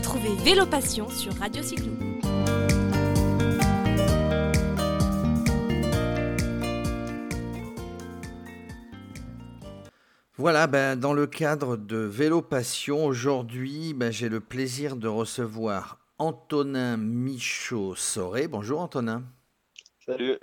Retrouvez Vélo Passion sur Radio Cyclo. Voilà, ben, dans le cadre de Vélo Passion, aujourd'hui, ben, j'ai le plaisir de recevoir Antonin Michaud-Soré. Bonjour Antonin. Salut.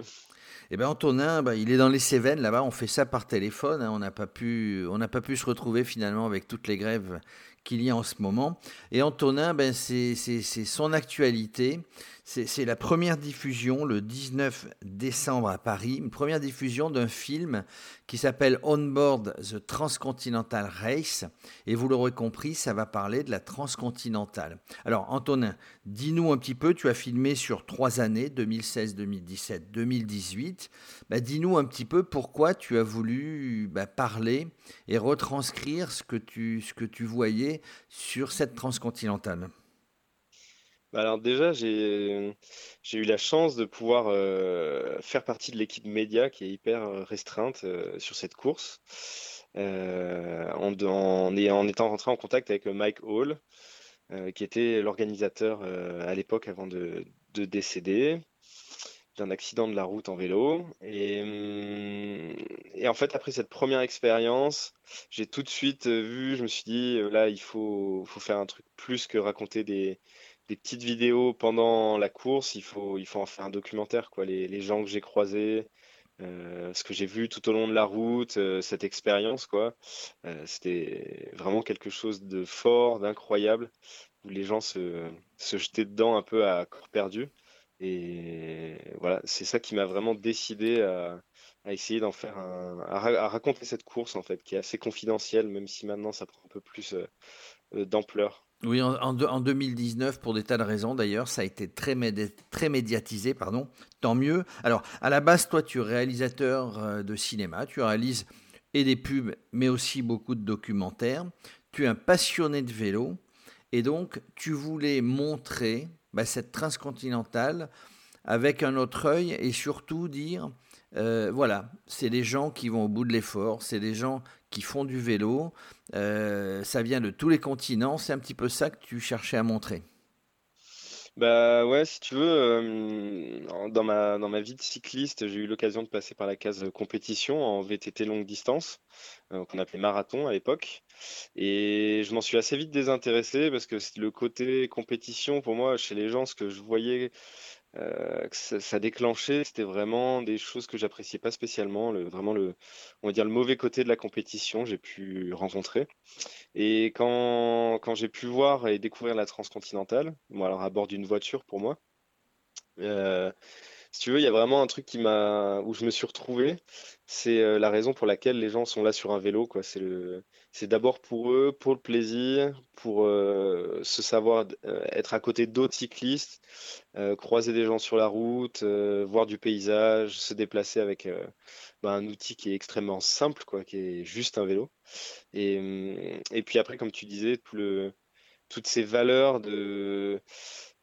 Eh bien, Antonin, bah, il est dans les Cévennes, là-bas. On fait ça par téléphone. Hein. On n'a pas, pu, on n'a pas pu se retrouver finalement avec toutes les grèves qu'il y a en ce moment. Et Antonin, ben, c'est son actualité. C'est la première diffusion le 19 décembre à Paris, une première diffusion d'un film qui s'appelle On Board the Transcontinental Race. Et vous l'aurez compris, ça va parler de la transcontinentale. Alors Antonin, dis-nous un petit peu, tu as filmé sur trois années, 2016, 2017, 2018. dis-nous un petit peu pourquoi tu as voulu bah, parler et retranscrire ce que tu, ce que tu voyais sur cette transcontinentale. Bah, alors déjà, j'ai eu la chance de pouvoir euh, faire partie de l'équipe média qui est hyper euh, restreinte euh, sur cette course, en, étant rentré en contact avec Mike Hall, qui était l'organisateur à l'époque avant de, décéder d'un accident de la route en vélo. Et, hum, et, en fait, après cette première expérience, j'ai tout de suite vu, je me suis dit, là, il faut faire un truc plus que raconter des, des petites vidéos pendant la course, il faut, il faut en faire un documentaire, quoi. Les, les gens que j'ai croisés, euh, ce que j'ai vu tout au long de la route, euh, cette expérience, quoi. Euh, c'était vraiment quelque chose de fort, d'incroyable, où les gens se, se jetaient dedans un peu à corps perdu. Et voilà, c'est ça qui m'a vraiment décidé à, à essayer d'en faire un, à, raconter cette course en fait, qui est assez confidentielle, même si maintenant ça prend un peu plus d'ampleur. Oui, en, 2019, pour des tas de raisons d'ailleurs, ça a été très, très médiatisé, pardon. Tant mieux. Alors, à la base, toi, tu es réalisateur euh, de cinéma, tu réalises et des pubs, mais aussi beaucoup de documentaires. Tu es un passionné de vélo, et donc tu voulais montrer bah, cette transcontinentale avec un autre œil et surtout dire euh, voilà, c'est des gens qui vont au bout de l'effort, c'est des gens qui font du vélo, euh, ça vient de tous les continents, c'est un petit peu ça que tu cherchais à montrer. Bah ouais, si tu veux, euh, dans ma, dans ma vie de cycliste, j'ai eu l'occasion de passer par la case compétition en VTT longue distance, qu'on appelait marathon à l'époque. Et je m'en suis assez vite désintéressé parce que le côté compétition, pour moi, chez les gens, ce que je voyais euh, que ça, déclenchait, c'était vraiment des choses que j'appréciais pas spécialement, le, vraiment le, on va dire le mauvais côté de la compétition, j'ai pu rencontrer. Et quand, quand j'ai pu voir et découvrir la transcontinentale, bon, alors à bord d'une voiture pour moi, euh, si tu veux, il y a vraiment un truc qui m'a, où je me suis retrouvé. C'est euh, la raison pour laquelle les gens sont là sur un vélo, quoi. C'est le, c'est d'abord pour eux, pour le plaisir, pour euh, se savoir euh, être à côté d'autres cyclistes, croiser des gens sur la route, voir du paysage, se déplacer avec bah, un outil qui est extrêmement simple, quoi, qui est juste un vélo. Et, hum, et puis après, comme tu disais, tout le, toutes ces valeurs de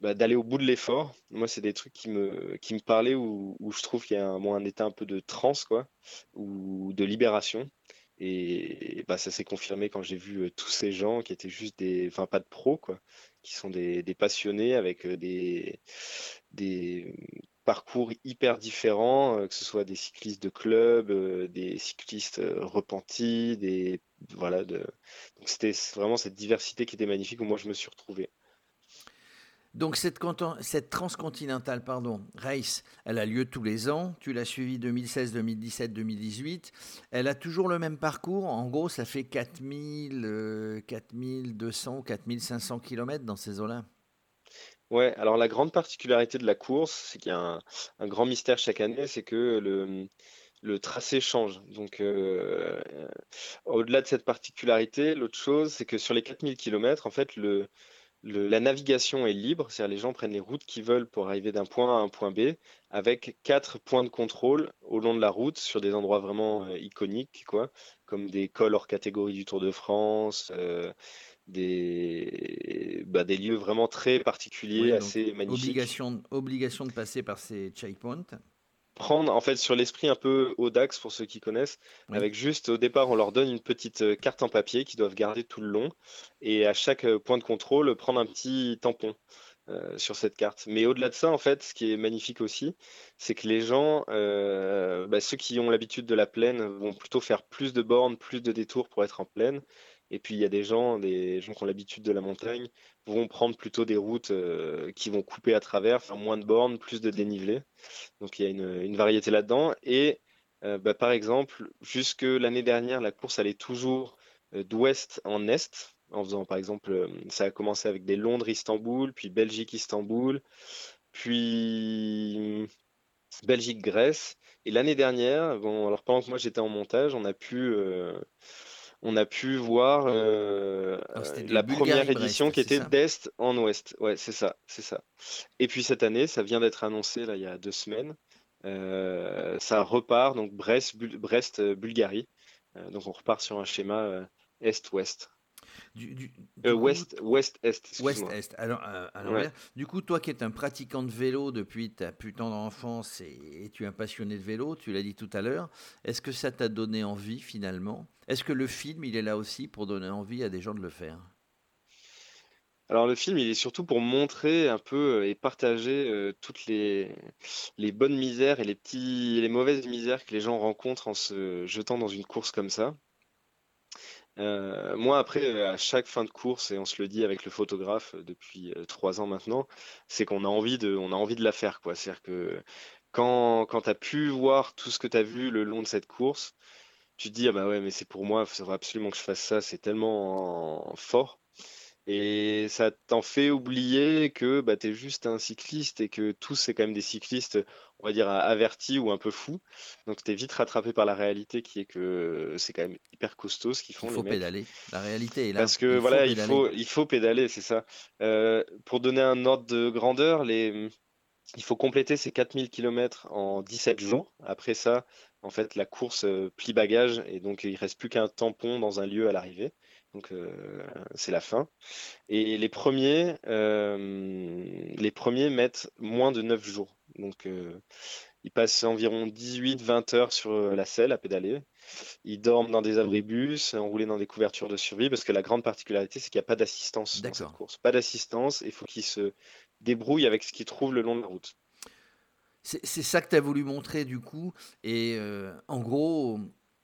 bah, d'aller au bout de l'effort. Moi, c'est des trucs qui me, qui me parlaient où, où je trouve qu'il y a un, un état un peu de transe, quoi, ou de libération. Et bah, ça s'est confirmé quand j'ai vu euh, tous ces gens qui étaient juste des, enfin pas de pros, quoi, qui sont des, des passionnés avec euh, des, des parcours hyper différents, euh, que ce soit des cyclistes de club, des cyclistes repentis, des voilà. De... Donc c'était vraiment cette diversité qui était magnifique où moi je me suis retrouvé. Donc cette, cette, transcontinentale pardon, race, elle a lieu tous les ans. Tu l'as suivie 2016, 2017, 2018. Elle a toujours le même parcours. En gros, ça fait 4000, 4200 4500 km dans ces eaux-là. Ouais, alors la grande particularité de la course, c'est qu'il y a un, grand mystère chaque année, c'est que le, tracé change. Donc, euh, au-delà de cette particularité, l'autre chose, c'est que sur les 4000 km, en fait, le, la navigation est libre, c'est-à-dire les gens prennent les routes qu'ils veulent pour arriver d'un point A à un point B, avec quatre points de contrôle au long de la route sur des endroits vraiment euh, iconiques, quoi, comme des cols hors catégorie du Tour de France, euh, des, bah, des lieux vraiment très particuliers, assez magnifiques. Obligation, obligation de passer par ces checkpoints. Prendre en fait sur l'esprit un peu Audax pour ceux qui connaissent, avec juste au départ on leur donne une petite euh, carte en papier qu'ils doivent garder tout le long et à chaque euh, point de contrôle prendre un petit tampon. Euh, sur cette carte. Mais au-delà de ça, en fait, ce qui est magnifique aussi, c'est que les gens, bah, ceux qui ont l'habitude de la plaine, vont plutôt faire plus de bornes, plus de détours pour être en plaine. Et puis il y a des gens, des gens qui ont l'habitude de la montagne, vont prendre plutôt des routes euh, qui vont couper à travers, faire moins de bornes, plus de dénivelé. Donc il y a une, variété là-dedans. Et euh, bah, par exemple, jusque l'année dernière, la course allait toujours euh, d'ouest en est, en faisant par exemple, ça a commencé avec des Londres-Istanbul, puis Belgique-Istanbul, puis Belgique-Grèce. Et l'année dernière, bon, alors pendant que moi j'étais en montage, on a pu on a pu voir euh, la première édition qui était d'est en ouest. Ouais, c'est ça, c'est ça. Et puis cette année, ça vient d'être annoncé là il y a deux semaines. Euh, ça repart donc Brest, Brest euh, Bulgarie. donc on repart sur un schéma est-ouest. Du, ouest, ouest, est. Ouest, est. Alors, du coup, toi qui es un pratiquant de vélo depuis ta putain d'enfance et, et, tu es un passionné de vélo, tu l'as dit tout à l'heure, est-ce que ça t'a donné envie finalement? Est-ce que le film, il est là aussi pour donner envie à des gens de le faire? Alors le film, il est surtout pour montrer un peu euh, et partager euh, toutes les, les bonnes misères et les petits, les mauvaises misères que les gens rencontrent en se jetant dans une course comme ça. Euh, moi, après, euh, à chaque fin de course, et on se le dit avec le photographe euh, depuis trois ans maintenant, c'est qu'on a envie de, on a envie de la faire, quoi. C'est-à-dire que quand, quand tu as pu voir tout ce que tu as vu le long de cette course, tu te dis, ah bah ouais, mais c'est pour moi, il faudrait absolument que je fasse ça, c'est tellement fort. Et ça t'en fait oublier que bah, tu es juste un cycliste et que tous, c'est quand même des cyclistes, on va dire, avertis ou un peu fous. Donc tu es vite rattrapé par la réalité qui est que c'est quand même hyper costaud ce qu'ils font. Il faut pédaler. La réalité est là. Parce que voilà, il, faut, il faut pédaler, c'est ça. Euh, pour donner un ordre de grandeur, les... il faut compléter ces 4000 km en 17 jours. Après ça, en fait, la course euh, plie bagage et donc il reste plus qu'un tampon dans un lieu à l'arrivée. Donc euh, c'est la fin. Et les premiers, euh, les premiers mettent moins de 9 jours. Donc euh, ils passent environ 18-20 heures sur la selle à pédaler. Ils dorment dans des abribus, enroulés dans des couvertures de survie, parce que la grande particularité, c'est qu'il n'y a pas d'assistance dans cette course. Pas d'assistance, il faut qu'ils se débrouillent avec ce qu'ils trouvent le long de la route. C'est ça que tu as voulu montrer du coup. Et en gros,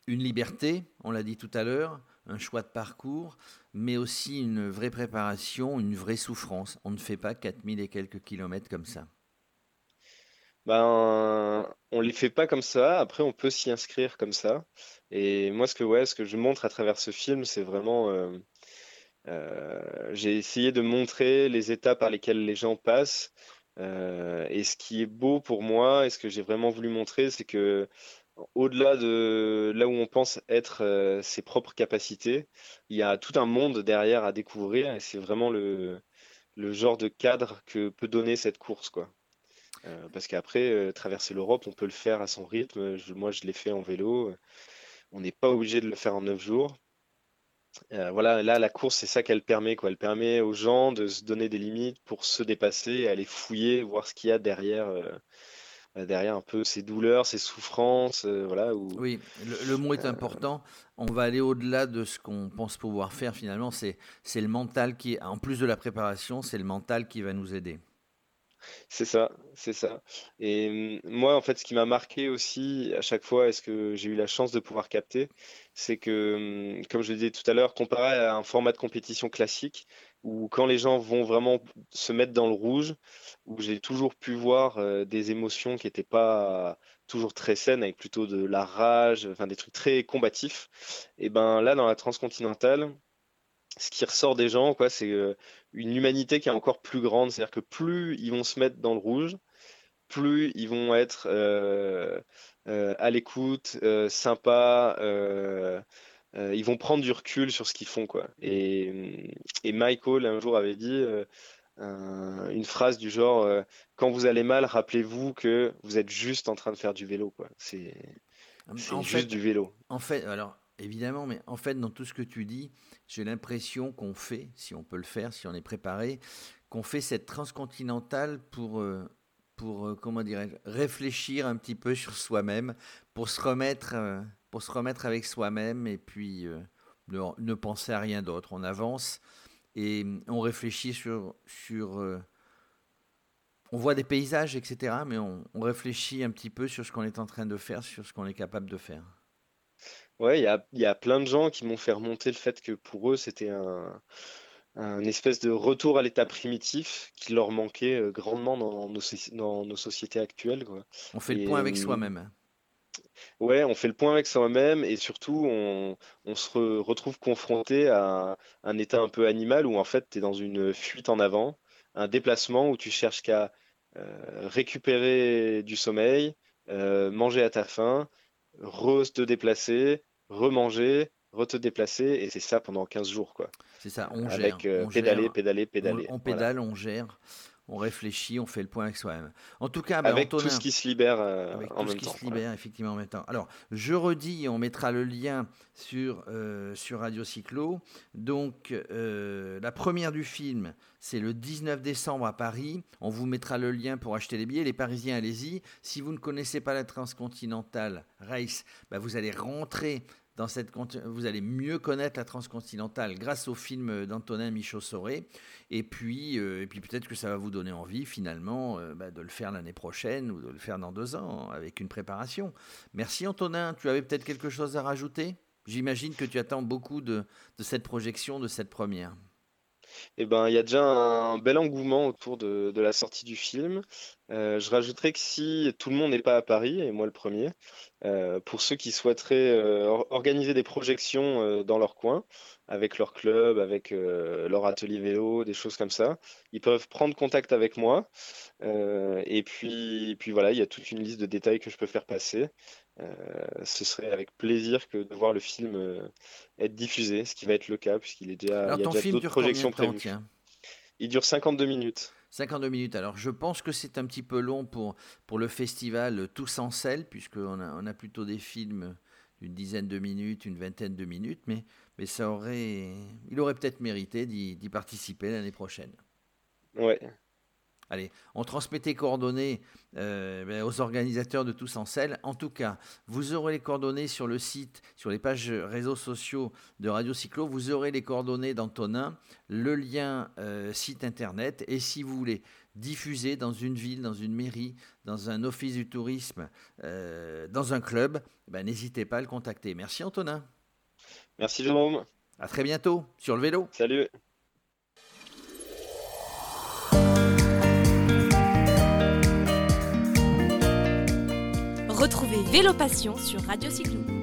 une liberté, on l'a dit tout à l'heure, un choix de parcours, mais aussi une vraie préparation, une vraie souffrance. On ne fait pas 4000 et quelques kilomètres comme ça. Ben, on les fait pas comme ça. Après, on peut s'y inscrire comme ça. Et moi, ce que, ouais, ce que je montre à travers ce film, c'est vraiment. Euh, euh, j'ai essayé de montrer les étapes par lesquelles les gens passent. Euh, et ce qui est beau pour moi, et ce que j'ai vraiment voulu montrer, c'est que au-delà de là où on pense être euh, ses propres capacités, il y a tout un monde derrière à découvrir et c'est vraiment le, genre de cadre que peut donner cette course. Quoi. Euh, parce qu'après, traverser l'Europe, on peut le faire à son rythme. moi, je l'ai fait en vélo. On n'est pas obligé de le faire en neuf jours. Voilà, là, la course, c'est ça qu'elle permet. Quoi. Elle permet aux gens de se donner des limites pour se dépasser, aller fouiller, voir ce qu'il y a derrière euh, derrière un peu ses douleurs, ses souffrances, euh, voilà. Oui, le, mot est euh, important. On va aller au-delà de ce qu'on pense pouvoir faire finalement. C'est le mental qui, en plus de la préparation, c'est le mental qui va nous aider. C'est ça, c'est ça. Et hum, moi, en fait, ce qui m'a marqué aussi à chaque fois, est-ce que j'ai eu la chance de pouvoir capter, c'est que, hum, comme je le disais tout à l'heure, comparé à un format de compétition classique, où quand les gens vont vraiment se mettre dans le rouge, où j'ai toujours pu voir euh, des émotions qui n'étaient pas toujours très saines, avec plutôt de la rage, enfin des trucs très combatifs. Et ben là, dans la transcontinentale, ce qui ressort des gens, quoi, c'est euh, une humanité qui est encore plus grande. C'est-à-dire que plus ils vont se mettre dans le rouge, plus ils vont être euh, à l'écoute, sympas. ils vont prendre du recul sur ce qu'ils font, quoi. Et, et Michael un jour avait dit une phrase du genre euh, quand vous allez mal, rappelez-vous que vous êtes juste en train de faire du vélo. Quoi. C'est, juste du vélo. En fait, alors évidemment, mais en fait, dans tout ce que tu dis, j'ai l'impression qu'on fait, si on peut le faire, si on est préparé, qu'on fait cette transcontinentale pour, euh, pour comment dirais réfléchir un petit peu sur soi-même, pour se remettre, pour se remettre avec soi-même et puis ne, penser à rien d'autre. On avance et on réfléchit sur on voit des paysages, etc., mais on, réfléchit un petit peu sur ce qu'on est en train de faire, sur ce qu'on est capable de faire. Ouais, il y a, plein de gens qui m'ont fait remonter le fait que pour eux, c'était un, espèce de retour à l'état primitif qui leur manquait euh, grandement dans nos, sociétés actuelles. On fait le point avec soi-même. Ouais, on fait le point avec soi-même et surtout on, se retrouve confronté à un état un peu animal où en fait tu es dans une fuite en avant, un déplacement où tu cherches qu'à euh, récupérer du sommeil, euh, manger à ta faim, re te déplacer, remanger, re te déplacer, et c'est ça pendant 15 jours. quoi. C'est ça, on Avec, gère. Euh, pédaler, pédaler, pédaler. On, pédale, on gère on réfléchit, on fait le point avec soi-même. En tout cas, ben, avec tout ce qui se libère avec en tout ce qui se libère effectivement en même temps. Alors, je redis, on mettra le lien sur euh, sur Radio Cyclo. Donc, euh, la première du film, c'est le 19 décembre à Paris. On vous mettra le lien pour acheter les billets. Les Parisiens, allez-y. Si vous ne connaissez pas la transcontinentale Race, ben, vous allez rentrer dans cette, vous allez mieux connaître la transcontinentale grâce au film d'Antonin Michaud-Soré. Et puis, euh, puis peut-être que ça va vous donner envie finalement euh, bah, de le faire l'année prochaine ou de le faire dans deux ans avec une préparation. Merci Antonin. Tu avais peut-être quelque chose à rajouter? J'imagine que tu attends beaucoup de, de cette projection, de cette première. Eh ben, il y a déjà un bel engouement autour de, la sortie du film. Euh, je rajouterais que si tout le monde n'est pas à Paris, et moi le premier, euh, pour ceux qui souhaiteraient euh, organiser des projections dans leur coin, avec leur club, avec leur atelier vélo, des choses comme ça, ils peuvent prendre contact avec moi. et puis, puis voilà, il y a toute une liste de détails que je peux faire passer. Ce serait avec plaisir que de voir le film être diffusé, ce qui va être le cas puisqu'il est déjà, Alors, il y a déjà d'autres projections prévues. Il dure 52 minutes. 52 minutes. Alors, je pense que c'est un petit peu long pour, le festival Tous en selle, puisqu'on a, on a plutôt des films d'une dizaine de minutes, une vingtaine de minutes, mais, ça aurait, il aurait peut-être mérité d'y, d'y participer l'année prochaine. Ouais, Allez, on transmet tes coordonnées euh, ben, aux organisateurs de Tous en Selle. En tout cas, vous aurez les coordonnées sur le site, sur les pages réseaux sociaux de Radio Cyclo. Vous aurez les coordonnées d'Antonin, le lien euh, site internet. Et si vous voulez diffuser dans une ville, dans une mairie, dans un office du tourisme, euh, dans un club, ben, n'hésitez pas à le contacter. Merci Antonin. Merci Jérôme. À très bientôt sur le vélo. Salut. Retrouvez Vélo Passion sur Radio Cyclo.